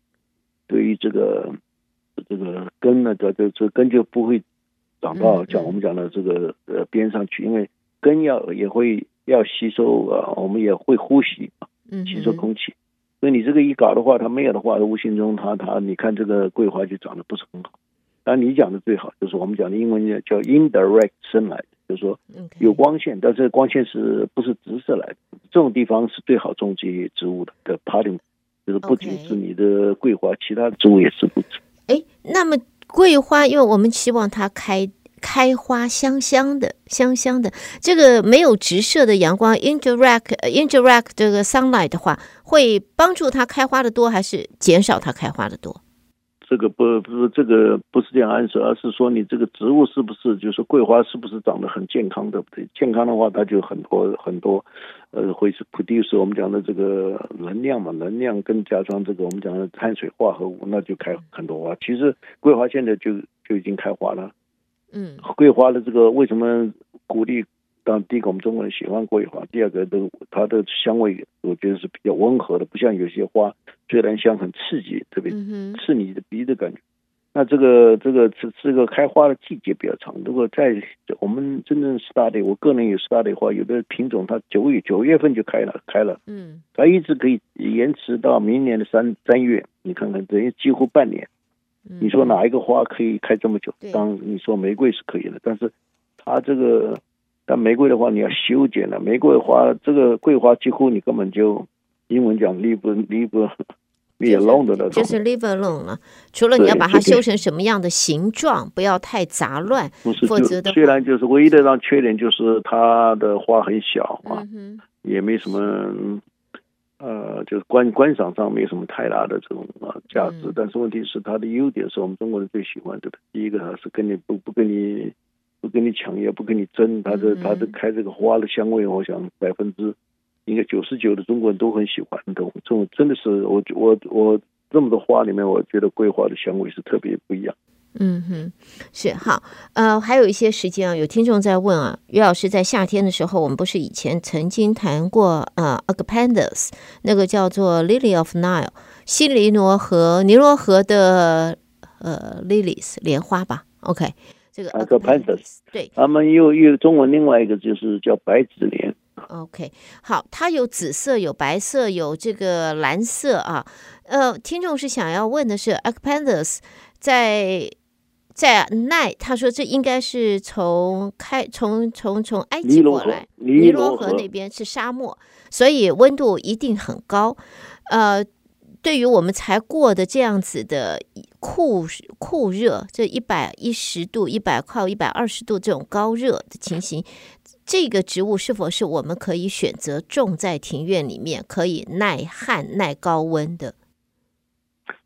对于这个这个根呢，这这这根就不会长到像我们讲的这个呃边上去，因为根要也会要吸收啊，我们也会呼吸啊，吸收空气。所以你这个一搞的话，它没有的话，无形中它它，你看这个桂花就长得不是很好。当然你讲的最好，就是我们讲的英文叫 indirect sunlight，就是说有光线，但是光线是不是直射来的？这种地方是最好种植植物的的 parting 就是不仅是你的桂花，其他的植物也是不止。哎，那么桂花，因为我们希望它开。开花香香的，香香的。这个没有直射的阳光，indirect indirect 这个 sunlight 的话，会帮助它开花的多，还是减少它开花的多？这个不不是这个不是这样暗示，而是说你这个植物是不是就是桂花是不是长得很健康，对不对？健康的话，它就很多很多，呃，会是 produce 我们讲的这个能量嘛，能量跟加上这个我们讲的碳水化合物，那就开很多花。其实桂花现在就就已经开花了。嗯，桂花的这个为什么鼓励？当第一个，我们中国人喜欢桂花；第二个，都它的香味，我觉得是比较温和的，不像有些花虽然香很刺激，特别刺你的鼻的感觉。那这个这个这这个开花的季节比较长。如果在我们真正 study，我个人有 study 花，有的品种它九月九月份就开了，开了，嗯，它一直可以延迟到明年的三三月，你看看等于几乎半年。你说哪一个花可以开这么久？当你说玫瑰是可以的，但是它这个，但玫瑰的话你要修剪了。玫瑰花这个桂花几乎你根本就英文讲 leave leave leave alone 的那种，就是 leave alone 了。除了你要把它修成什么样的形状，不要太杂乱，不是，否则的。虽然就是唯一的让缺点就是它的花很小啊，也没什么。呃，就是观观赏上没有什么太大的这种啊价值，但是问题是它的优点是我们中国人最喜欢的。第一个，它是跟你不不跟你不跟你抢，也不跟你争，它的它的开这个花的香味，我想百分之应该九十九的中国人都很喜欢。这种这种真的是我我我这么多花里面，我觉得桂花的香味是特别不一样。嗯哼，是好，呃，还有一些时间啊，有听众在问啊，于老师在夏天的时候，我们不是以前曾经谈过呃，Agapanthus 那个叫做 Lily of Nile 西尼罗河尼罗河的呃 Lilies 莲花吧？OK，这个 Agapanthus 对，他们又又中文另外一个就是叫白子莲，OK，好，它有紫色，有白色，有这个蓝色啊。呃，听众是想要问的是，Anacapanthus 在在奈，他说这应该是从开从从从埃及过来，尼罗河那边是沙漠，所以温度一定很高。呃，对于我们才过的这样子的酷酷热，这一百一十度、一百靠一百二十度这种高热的情形。这个植物是否是我们可以选择种在庭院里面，可以耐旱、耐高温的？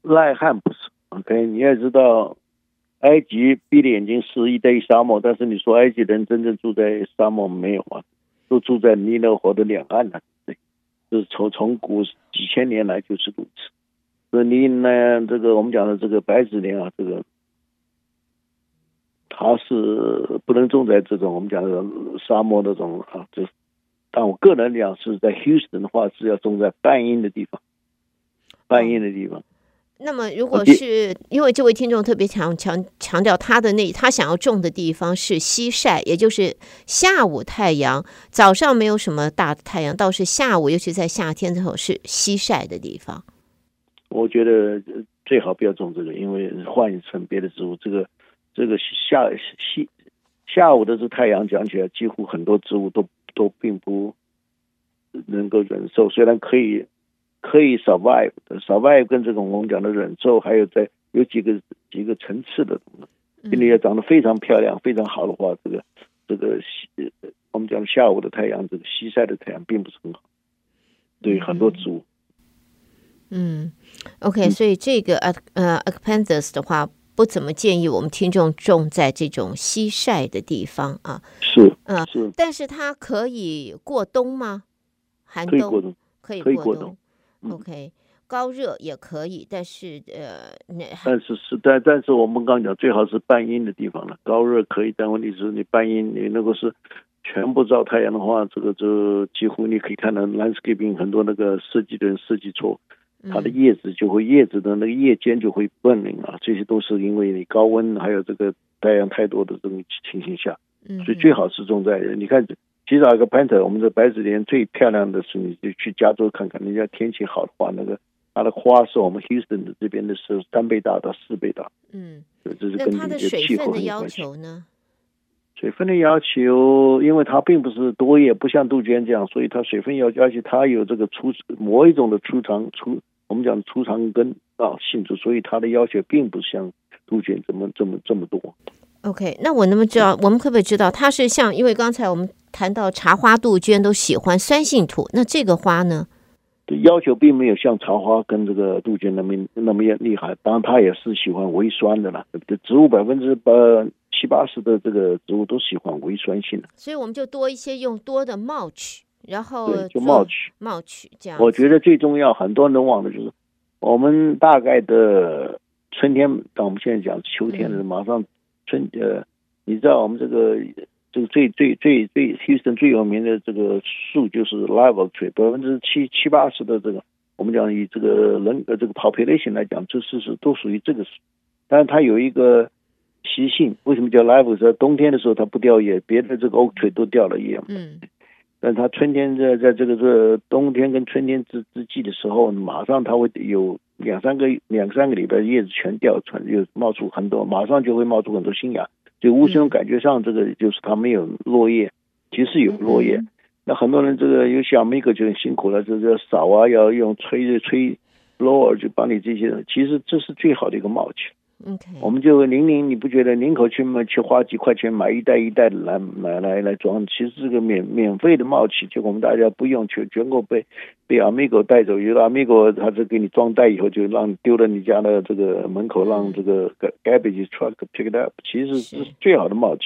耐旱不是，OK？你也知道，埃及闭着眼睛是一堆沙漠，但是你说埃及人真正住在沙漠没有啊？都住在尼罗河的两岸了，对，是从从古几千年来就是如此。所以你呢，这个我们讲的这个白子莲啊，这个。它是不能种在这种我们讲的沙漠那种啊，就但我个人讲是在 Houston 的话是要种在半阴的地方，半阴的地方。那么如果是因为这位听众特别强强强调他的那他想要种的地方是西晒，也就是下午太阳，早上没有什么大的太阳，倒是下午，尤其在夏天之后是西晒的地方。我觉得最好不要种这个，因为换一层别的植物这个。这个下西下午的这太阳讲起来，几乎很多植物都都并不能够忍受。虽然可以可以 survive，survive 跟这种我们讲的忍受，还有在有几个几个层次的东西。今天要长得非常漂亮、非常好的话，这个这个西我们讲下午的太阳，这个西晒的太阳并不是很好，对很多植物。嗯，OK，所以这个呃呃 Anacapanthus 的话。不怎么建议我们听众种在这种西晒的地方啊。是，嗯，是，但是它可以过冬吗？寒冬可以过冬，可以过冬。OK，高热也可以，但是呃，那但是是但但是我们刚讲最好是半阴的地方了。高热可以，但问题是你半阴，你如果是全部照太阳的话，这个就几乎你可以看到 landscaping 很多那个设计的人设计错。它的叶子就会，叶子的那个叶尖就会 burning 啊，这些都是因为你高温还有这个太阳太多的这种情形下，所以最好是种在你看，其实 Anacapanthus 我们的白子莲最漂亮的是，你就去加州看看，人家天气好的话，那个它的花是我们 Houston 的这边的是三倍大到四倍大。嗯，这是跟它的水分的要求呢？水分的要求，因为它并不是多叶，不像杜鹃这样，所以它水分要求，而且它有这个粗某一种的粗长粗。我们讲粗长根啊性质，所以它的要求并不像杜鹃这么这么这么多。OK，那我能不能知道，我们可不可以知道它是像？因为刚才我们谈到茶花杜鹃都喜欢酸性土，那这个花呢？要求并没有像茶花跟这个杜鹃那么那么厉害，当然它也是喜欢微酸的啦。对不对？植物百分之八七八十的这个植物都喜欢微酸性的，所以我们就多一些用多的 mulch。然后，就 mulch，mulch 这样。我觉得最重要，很多人忘了，就是我们大概的春天，当我们现在讲秋天了，马上春呃，你知道我们这个这个最最最最 Houston 最有名的这个树就是 live oak tree，百分之七七八十的这个我们讲以这个人呃这个 population 来讲，这是是都属于这个树，但是它有一个习性，为什么叫 live？在冬天的时候它不掉叶，别的这个 oak tree 都掉了叶。嗯。但它春天在在这个这冬天跟春天之之际的时候，马上它会有两三个两三个礼拜叶子全掉出来，又冒出很多，马上就会冒出很多新芽。就无形中感觉上，这个就是它没有落叶，其实有落叶。那很多人这个有小麦克就很辛苦了，就是要扫啊，要用吹吹 blower 就帮你这些。其实这是最好的一个 mulch。我们就宁宁，你不觉得宁可去买去花几块钱买一袋一袋的来买来来装？其实这个免免费的冒起，就我们大家不用全全国被被阿米狗带走，有的阿米狗他是给你装袋以后就让丢到你家的这个门口，让这个 garbage truck pick it up，其实是最好的冒起。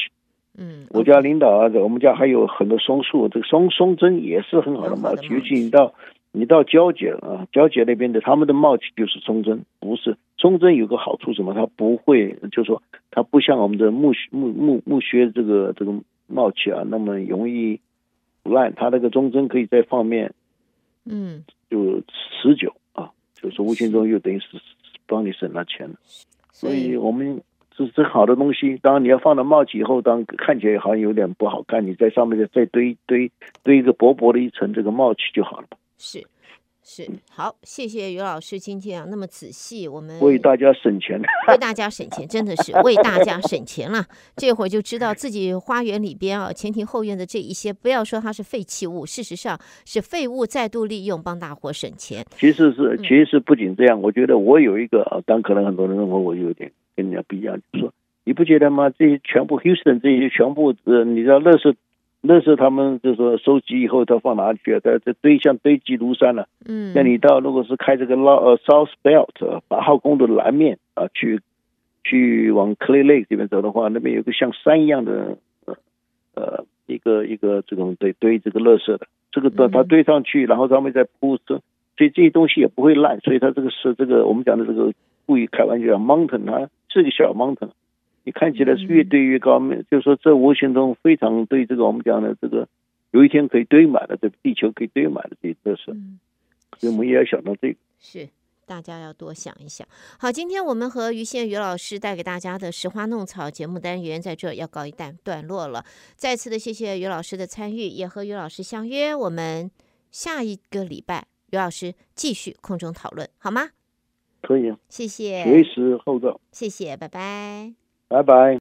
嗯，我家领导啊，我们家还有很多松树，这个松松针也是很好的冒起，尤其你到。你到交界啊，交界那边的他们的帽起就是松针，不是松针有个好处什么？它不会，就是说它不像我们的木木木木靴这个这个帽起啊那么容易烂，它那个中针可以再放面，嗯，就持久啊，就是无形中又等于是帮你省了钱了。所以我们这这好的东西。当然你要放到 mulch 以后，当看起来好像有点不好看，你在上面再再堆堆堆一个薄薄的一层这个 mulch 就好了。是。是好，谢谢于老师今天啊那么仔细，我们为大家省钱，为大家省钱，真的是为大家省钱了。这会儿就知道自己花园里边啊前庭后院的这一些，不要说它是废弃物，事实上是废物再度利用，帮大伙省钱。其实是，其实不仅这样，我觉得我有一个啊，但可能很多人认为我有点跟人家不一样，就是说你不觉得吗？这些全部 Houston 这些全部呃，你知道垃圾。那时候他们就说收集以后，他放哪里去啊？在这堆像堆积如山了，啊。嗯，那你到如果是开这个老呃 South Belt 八号公路的南面啊，去去往 Clay Lake 这边走的话，那边有个像山一样的呃呃一个一个这种堆堆这个垃圾的，这个堆它堆上去，然后上面再铺设，所以这些东西也不会烂。所以它这个是这个我们讲的这个故意开玩笑，mountain 它是个小 mountain。你看起来是越堆越高，嗯、就是说这无形中非常对这个我们讲的这个，有一天可以堆满了，这个地球可以堆满了这些特色，嗯、所以我们也要想到这个。是，大家要多想一想。好，今天我们和于宪于老师带给大家的拾花弄草节目单元在这要告一段段落了。再次的谢谢于老师的参与，也和于老师相约，我们下一个礼拜于老师继续空中讨论，好吗？可以。谢谢。随时候到。谢谢，拜拜。拜拜。